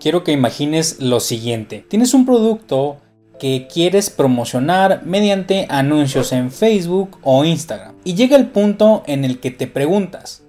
Quiero que imagines lo siguiente. Tienes un producto que quieres promocionar mediante anuncios en Facebook o Instagram. Y llega el punto en el que te preguntas,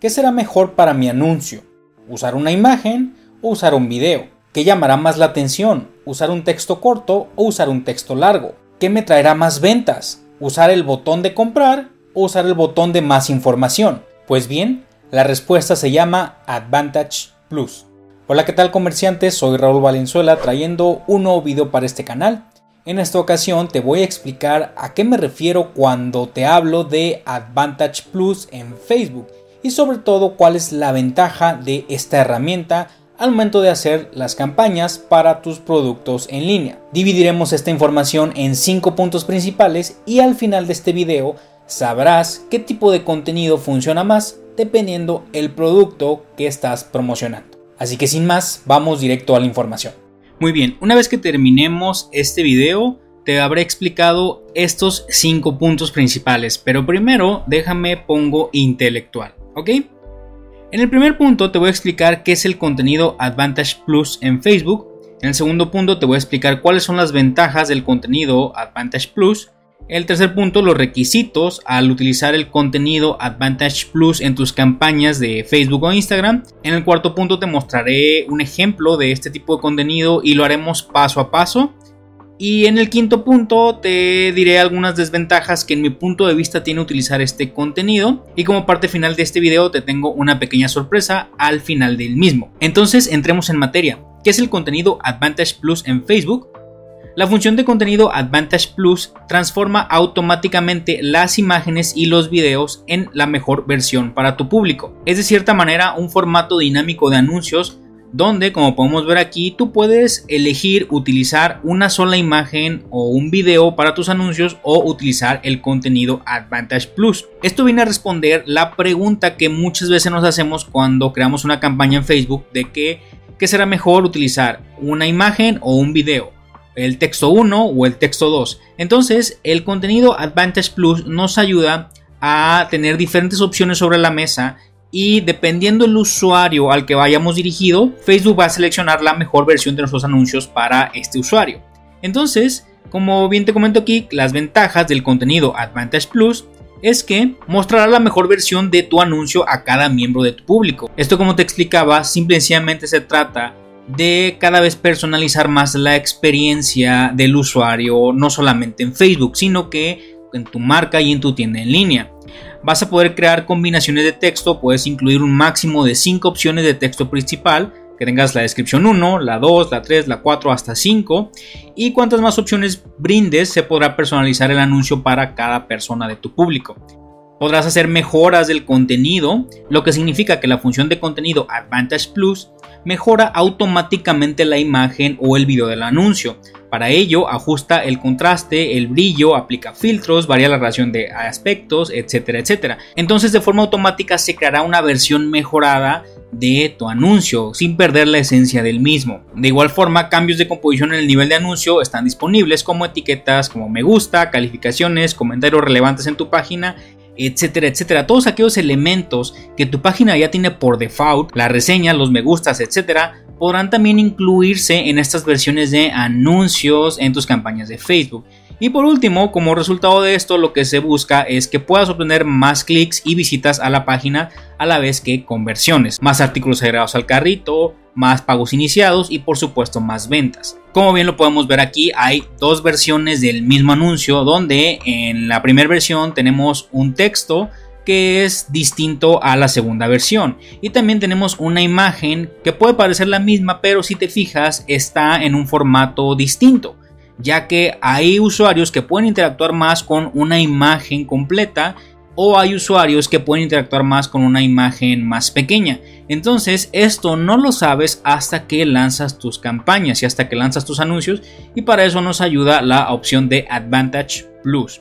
¿qué será mejor para mi anuncio? ¿Usar una imagen o usar un video? ¿Qué llamará más la atención? ¿Usar un texto corto o usar un texto largo? ¿Qué me traerá más ventas? ¿Usar el botón de comprar o usar el botón de más información? Pues bien, la respuesta se llama Advantage Plus. Hola, ¿qué tal comerciantes? Soy Raúl Valenzuela trayendo un nuevo video para este canal. En esta ocasión te voy a explicar a qué me refiero cuando te hablo de Advantage Plus en Facebook y sobre todo cuál es la ventaja de esta herramienta al momento de hacer las campañas para tus productos en línea. Dividiremos esta información en 5 puntos principales y al final de este video sabrás qué tipo de contenido funciona más dependiendo el producto que estás promocionando. Así que sin más, vamos directo a la información. Muy bien, una vez que terminemos este video, te habré explicado estos cinco puntos principales, pero primero déjame pongo intelectual, ¿ok? En el primer punto te voy a explicar qué es el contenido Advantage Plus en Facebook. En el segundo punto te voy a explicar cuáles son las ventajas del contenido Advantage Plus. El tercer punto, los requisitos al utilizar el contenido Advantage Plus en tus campañas de Facebook o Instagram. En el cuarto punto te mostraré un ejemplo de este tipo de contenido y lo haremos paso a paso. Y en el quinto punto te diré algunas desventajas que en mi punto de vista tiene utilizar este contenido. Y como parte final de este video te tengo una pequeña sorpresa al final del mismo. Entonces entremos en materia. ¿Qué es el contenido Advantage Plus en Facebook? La función de contenido Advantage Plus transforma automáticamente las imágenes y los videos en la mejor versión para tu público. Es de cierta manera un formato dinámico de anuncios donde, como podemos ver aquí, tú puedes elegir utilizar una sola imagen o un video para tus anuncios o utilizar el contenido Advantage Plus. Esto viene a responder la pregunta que muchas veces nos hacemos cuando creamos una campaña en Facebook de que, ¿qué será mejor utilizar una imagen o un video? El texto 1 o el texto 2. Entonces, el contenido Advantage Plus nos ayuda a tener diferentes opciones sobre la mesa y dependiendo el usuario al que vayamos dirigido, Facebook va a seleccionar la mejor versión de nuestros anuncios para este usuario. Entonces, como bien te comento aquí, las ventajas del contenido Advantage Plus es que mostrará la mejor versión de tu anuncio a cada miembro de tu público. Esto como te explicaba, simplemente se trata de cada vez personalizar más la experiencia del usuario, no solamente en Facebook, sino que en tu marca y en tu tienda en línea. Vas a poder crear combinaciones de texto, puedes incluir un máximo de 5 opciones de texto principal, que tengas la descripción 1, la 2, la 3, la 4 hasta 5 y cuantas más opciones brindes se podrá personalizar el anuncio para cada persona de tu público. Podrás hacer mejoras del contenido, lo que significa que la función de contenido Advantage Plus mejora automáticamente la imagen o el video del anuncio. Para ello, ajusta el contraste, el brillo, aplica filtros, varía la relación de aspectos, etcétera, etcétera. Entonces, de forma automática se creará una versión mejorada de tu anuncio sin perder la esencia del mismo. De igual forma, cambios de composición en el nivel de anuncio están disponibles como etiquetas como me gusta, calificaciones, comentarios relevantes en tu página etcétera, etcétera. Todos aquellos elementos que tu página ya tiene por default, la reseña, los me gustas, etcétera, podrán también incluirse en estas versiones de anuncios en tus campañas de Facebook. Y por último, como resultado de esto, lo que se busca es que puedas obtener más clics y visitas a la página a la vez que conversiones, más artículos agregados al carrito, más pagos iniciados y por supuesto más ventas. Como bien lo podemos ver aquí, hay dos versiones del mismo anuncio donde en la primera versión tenemos un texto que es distinto a la segunda versión. Y también tenemos una imagen que puede parecer la misma, pero si te fijas está en un formato distinto, ya que hay usuarios que pueden interactuar más con una imagen completa o hay usuarios que pueden interactuar más con una imagen más pequeña. Entonces esto no lo sabes hasta que lanzas tus campañas y hasta que lanzas tus anuncios y para eso nos ayuda la opción de Advantage Plus.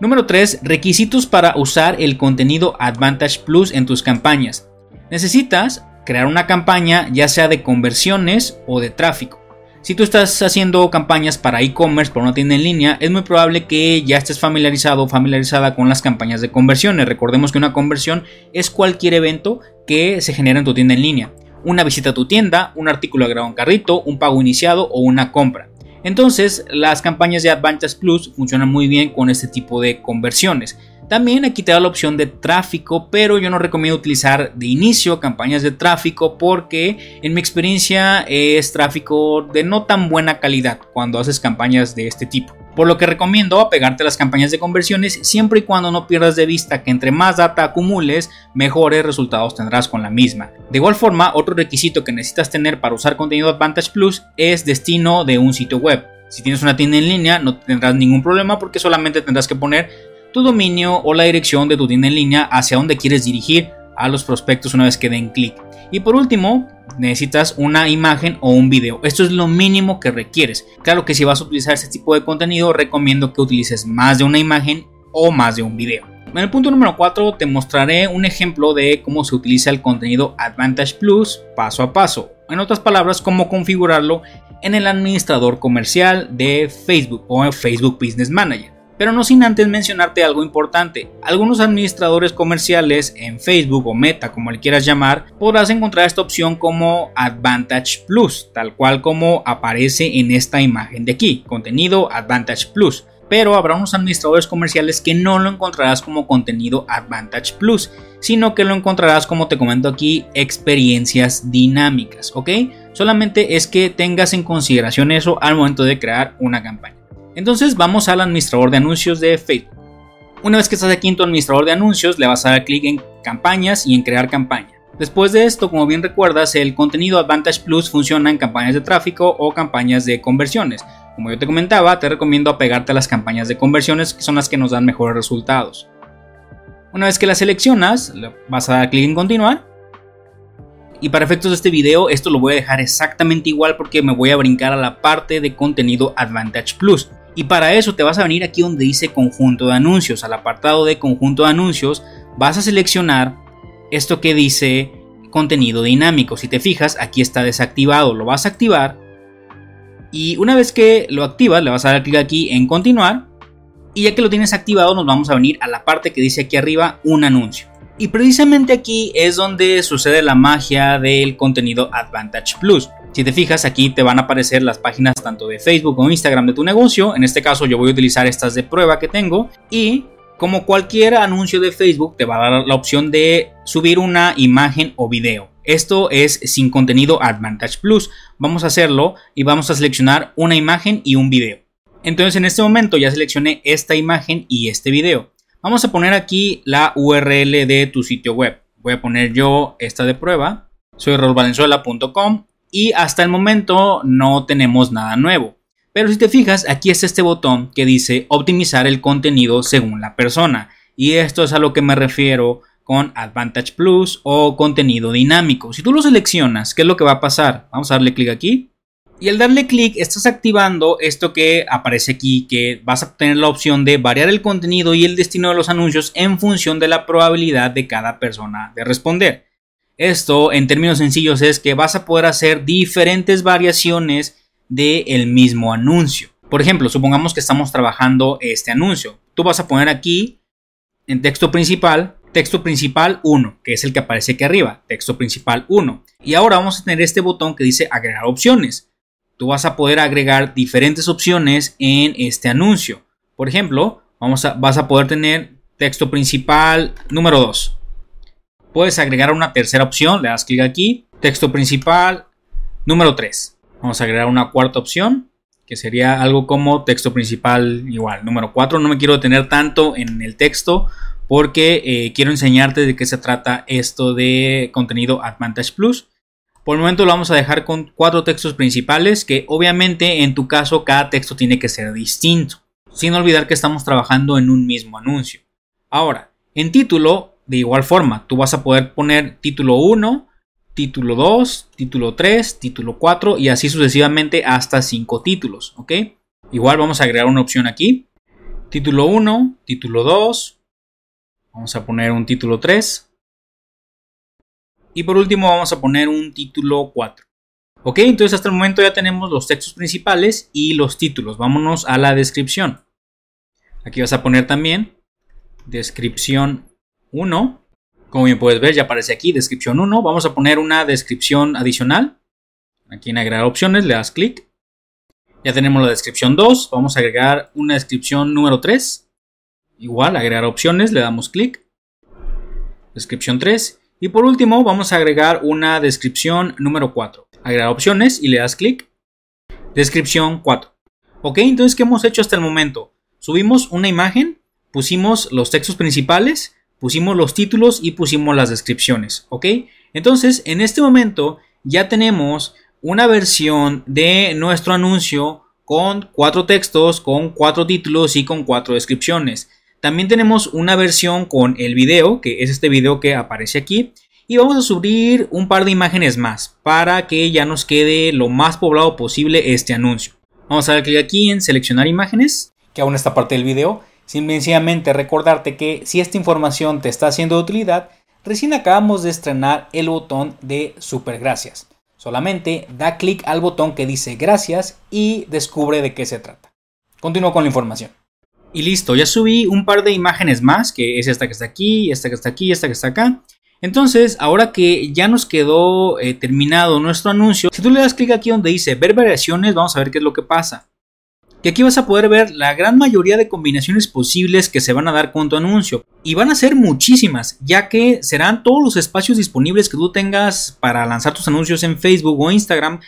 Número 3. Requisitos para usar el contenido Advantage Plus en tus campañas. Necesitas crear una campaña ya sea de conversiones o de tráfico. Si tú estás haciendo campañas para e-commerce, por una tienda en línea, es muy probable que ya estés familiarizado o familiarizada con las campañas de conversiones. Recordemos que una conversión es cualquier evento que se genera en tu tienda en línea. una visita a tu tienda, un artículo agregado en carrito, un pago iniciado o una compra. Entonces, las campañas de Advantage Plus funcionan muy bien con este tipo de conversiones. También aquí te da la opción de tráfico, pero yo no recomiendo utilizar de inicio campañas de tráfico porque en mi experiencia es tráfico de no tan buena calidad cuando haces campañas de este tipo. Por lo que recomiendo apegarte a las campañas de conversiones siempre y cuando no pierdas de vista que entre más data acumules, mejores resultados tendrás con la misma. De igual forma, otro requisito que necesitas tener para usar contenido Advantage Plus es destino de un sitio web. Si tienes una tienda en línea no tendrás ningún problema porque solamente tendrás que poner tu dominio o la dirección de tu tienda en línea hacia donde quieres dirigir a los prospectos una vez que den clic. Y por último, necesitas una imagen o un video. Esto es lo mínimo que requieres. Claro que si vas a utilizar este tipo de contenido, recomiendo que utilices más de una imagen o más de un video. En el punto número 4 te mostraré un ejemplo de cómo se utiliza el contenido Advantage Plus paso a paso. En otras palabras, cómo configurarlo en el administrador comercial de Facebook o Facebook Business Manager. Pero no sin antes mencionarte algo importante. Algunos administradores comerciales en Facebook o Meta, como le quieras llamar, podrás encontrar esta opción como Advantage Plus, tal cual como aparece en esta imagen de aquí, contenido Advantage Plus. Pero habrá unos administradores comerciales que no lo encontrarás como contenido Advantage Plus, sino que lo encontrarás como te comento aquí, experiencias dinámicas, ¿ok? Solamente es que tengas en consideración eso al momento de crear una campaña. Entonces vamos al administrador de anuncios de Facebook. Una vez que estás aquí en tu administrador de anuncios, le vas a dar clic en campañas y en crear campaña. Después de esto, como bien recuerdas, el contenido Advantage Plus funciona en campañas de tráfico o campañas de conversiones. Como yo te comentaba, te recomiendo apegarte a las campañas de conversiones que son las que nos dan mejores resultados. Una vez que las seleccionas, vas a dar clic en continuar. Y para efectos de este video, esto lo voy a dejar exactamente igual porque me voy a brincar a la parte de contenido Advantage Plus. Y para eso te vas a venir aquí donde dice conjunto de anuncios. Al apartado de conjunto de anuncios vas a seleccionar esto que dice contenido dinámico. Si te fijas, aquí está desactivado. Lo vas a activar. Y una vez que lo activas, le vas a dar clic aquí en continuar. Y ya que lo tienes activado, nos vamos a venir a la parte que dice aquí arriba un anuncio. Y precisamente aquí es donde sucede la magia del contenido Advantage Plus. Si te fijas, aquí te van a aparecer las páginas tanto de Facebook o Instagram de tu negocio. En este caso yo voy a utilizar estas de prueba que tengo. Y como cualquier anuncio de Facebook, te va a dar la opción de subir una imagen o video. Esto es sin contenido Advantage Plus. Vamos a hacerlo y vamos a seleccionar una imagen y un video. Entonces en este momento ya seleccioné esta imagen y este video. Vamos a poner aquí la URL de tu sitio web. Voy a poner yo esta de prueba. Soy rolvalenzuela.com y hasta el momento no tenemos nada nuevo. Pero si te fijas, aquí está este botón que dice optimizar el contenido según la persona. Y esto es a lo que me refiero con Advantage Plus o contenido dinámico. Si tú lo seleccionas, ¿qué es lo que va a pasar? Vamos a darle clic aquí. Y al darle clic estás activando esto que aparece aquí, que vas a tener la opción de variar el contenido y el destino de los anuncios en función de la probabilidad de cada persona de responder. Esto, en términos sencillos, es que vas a poder hacer diferentes variaciones del mismo anuncio. Por ejemplo, supongamos que estamos trabajando este anuncio. Tú vas a poner aquí en texto principal, texto principal 1, que es el que aparece aquí arriba, texto principal 1. Y ahora vamos a tener este botón que dice agregar opciones. Tú vas a poder agregar diferentes opciones en este anuncio. Por ejemplo, vamos a, vas a poder tener texto principal número 2. Puedes agregar una tercera opción, le das clic aquí, texto principal número 3. Vamos a agregar una cuarta opción, que sería algo como texto principal igual, número 4. No me quiero detener tanto en el texto porque eh, quiero enseñarte de qué se trata esto de contenido Advantage Plus. Por el momento lo vamos a dejar con cuatro textos principales que obviamente en tu caso cada texto tiene que ser distinto, sin olvidar que estamos trabajando en un mismo anuncio. Ahora, en título de igual forma, tú vas a poder poner título 1, título 2, título 3, título 4 y así sucesivamente hasta 5 títulos, ¿ok? Igual vamos a agregar una opción aquí. Título 1, título 2, vamos a poner un título 3 y por último vamos a poner un título 4. Ok, entonces hasta el momento ya tenemos los textos principales y los títulos. Vámonos a la descripción. Aquí vas a poner también descripción 1 Como bien puedes ver, ya aparece aquí descripción 1. Vamos a poner una descripción adicional. Aquí en agregar opciones le das clic. Ya tenemos la descripción 2. Vamos a agregar una descripción número 3. Igual, agregar opciones, le damos clic. Descripción 3. Y por último, vamos a agregar una descripción número 4. Agregar opciones y le das clic. Descripción 4. Ok, entonces, ¿qué hemos hecho hasta el momento? Subimos una imagen, pusimos los textos principales, pusimos los títulos y pusimos las descripciones. Ok, entonces, en este momento ya tenemos una versión de nuestro anuncio con cuatro textos, con cuatro títulos y con cuatro descripciones. También tenemos una versión con el video, que es este video que aparece aquí. Y vamos a subir un par de imágenes más para que ya nos quede lo más poblado posible este anuncio. Vamos a dar clic aquí en seleccionar imágenes, que aún está parte del video. Simplemente recordarte que si esta información te está haciendo de utilidad, recién acabamos de estrenar el botón de super gracias. Solamente da clic al botón que dice gracias y descubre de qué se trata. Continúo con la información. Y listo, ya subí un par de imágenes más, que es esta que está aquí, esta que está aquí, esta que está acá. Entonces, ahora que ya nos quedó eh, terminado nuestro anuncio, si tú le das clic aquí donde dice ver variaciones, vamos a ver qué es lo que pasa. Y aquí vas a poder ver la gran mayoría de combinaciones posibles que se van a dar con tu anuncio. Y van a ser muchísimas, ya que serán todos los espacios disponibles que tú tengas para lanzar tus anuncios en Facebook o Instagram,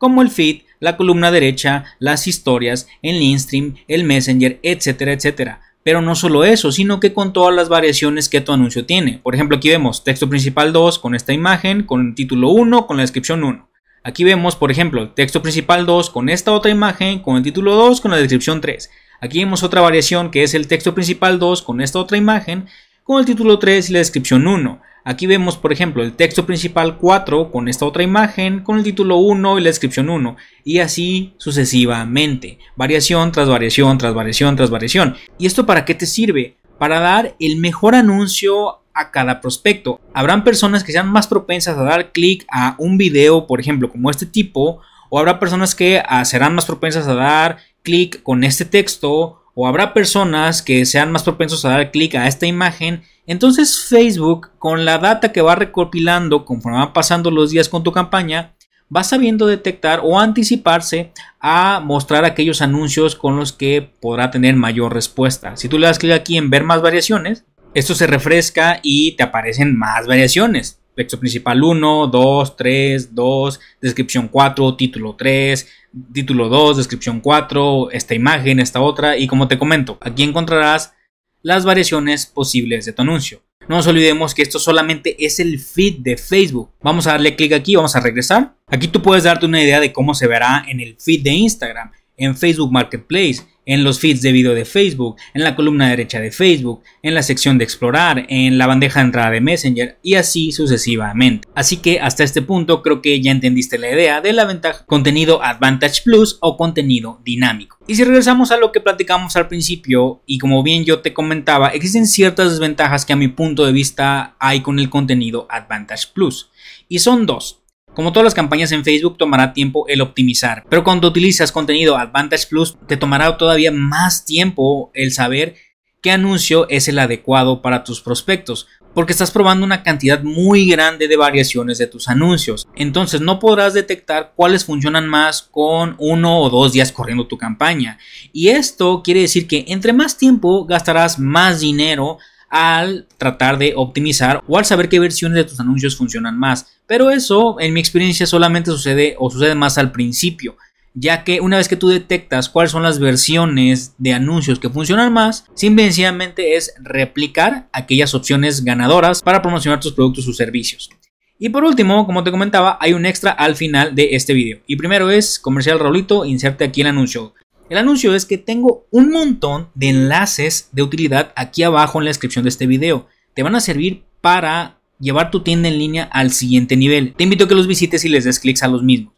como el feed, la columna derecha, las historias, el InStream, el Messenger, etcétera, etcétera. Pero no solo eso, sino que con todas las variaciones que tu anuncio tiene. Por ejemplo, aquí vemos texto principal 2 con esta imagen, con el título 1, con la descripción 1. Aquí vemos, por ejemplo, texto principal 2 con esta otra imagen, con el título 2, con la descripción 3. Aquí vemos otra variación que es el texto principal 2 con esta otra imagen, con el título 3 y la descripción 1. Aquí vemos, por ejemplo, el texto principal 4 con esta otra imagen, con el título 1 y la descripción 1. Y así sucesivamente. Variación tras variación, tras variación, tras variación. ¿Y esto para qué te sirve? Para dar el mejor anuncio a cada prospecto. Habrán personas que sean más propensas a dar clic a un video, por ejemplo, como este tipo, o habrá personas que ah, serán más propensas a dar clic con este texto, o habrá personas que sean más propensos a dar clic a esta imagen. Entonces Facebook, con la data que va recopilando conforme van pasando los días con tu campaña, va sabiendo detectar o anticiparse a mostrar aquellos anuncios con los que podrá tener mayor respuesta. Si tú le das clic aquí en ver más variaciones, esto se refresca y te aparecen más variaciones. Texto principal 1, 2, 3, 2, descripción 4, título 3, título 2, descripción 4, esta imagen, esta otra y como te comento, aquí encontrarás las variaciones posibles de tu anuncio. No nos olvidemos que esto solamente es el feed de Facebook. Vamos a darle clic aquí, vamos a regresar. Aquí tú puedes darte una idea de cómo se verá en el feed de Instagram, en Facebook Marketplace, en los feeds de video de Facebook, en la columna derecha de Facebook, en la sección de explorar, en la bandeja de entrada de Messenger y así sucesivamente. Así que hasta este punto creo que ya entendiste la idea de la ventaja contenido Advantage Plus o contenido dinámico. Y si regresamos a lo que platicamos al principio y como bien yo te comentaba, existen ciertas desventajas que a mi punto de vista hay con el contenido Advantage Plus. Y son dos. Como todas las campañas en Facebook, tomará tiempo el optimizar, pero cuando utilizas contenido Advantage Plus, te tomará todavía más tiempo el saber qué anuncio es el adecuado para tus prospectos, porque estás probando una cantidad muy grande de variaciones de tus anuncios. Entonces no podrás detectar cuáles funcionan más con uno o dos días corriendo tu campaña. Y esto quiere decir que entre más tiempo gastarás más dinero al tratar de optimizar o al saber qué versiones de tus anuncios funcionan más. Pero eso, en mi experiencia, solamente sucede o sucede más al principio, ya que una vez que tú detectas cuáles son las versiones de anuncios que funcionan más, simplemente es replicar aquellas opciones ganadoras para promocionar tus productos o servicios. Y por último, como te comentaba, hay un extra al final de este video. Y primero es comercial Raulito, inserte aquí el anuncio. El anuncio es que tengo un montón de enlaces de utilidad aquí abajo en la descripción de este video. Te van a servir para llevar tu tienda en línea al siguiente nivel. Te invito a que los visites y les des clics a los mismos.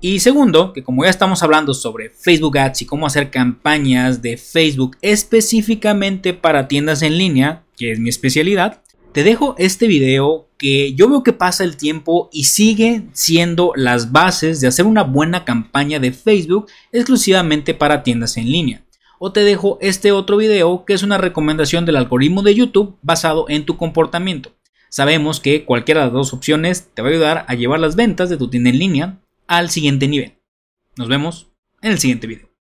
Y segundo, que como ya estamos hablando sobre Facebook Ads y cómo hacer campañas de Facebook específicamente para tiendas en línea, que es mi especialidad, te dejo este video que yo veo que pasa el tiempo y sigue siendo las bases de hacer una buena campaña de Facebook exclusivamente para tiendas en línea. O te dejo este otro video que es una recomendación del algoritmo de YouTube basado en tu comportamiento. Sabemos que cualquiera de las dos opciones te va a ayudar a llevar las ventas de tu tienda en línea al siguiente nivel. Nos vemos en el siguiente video.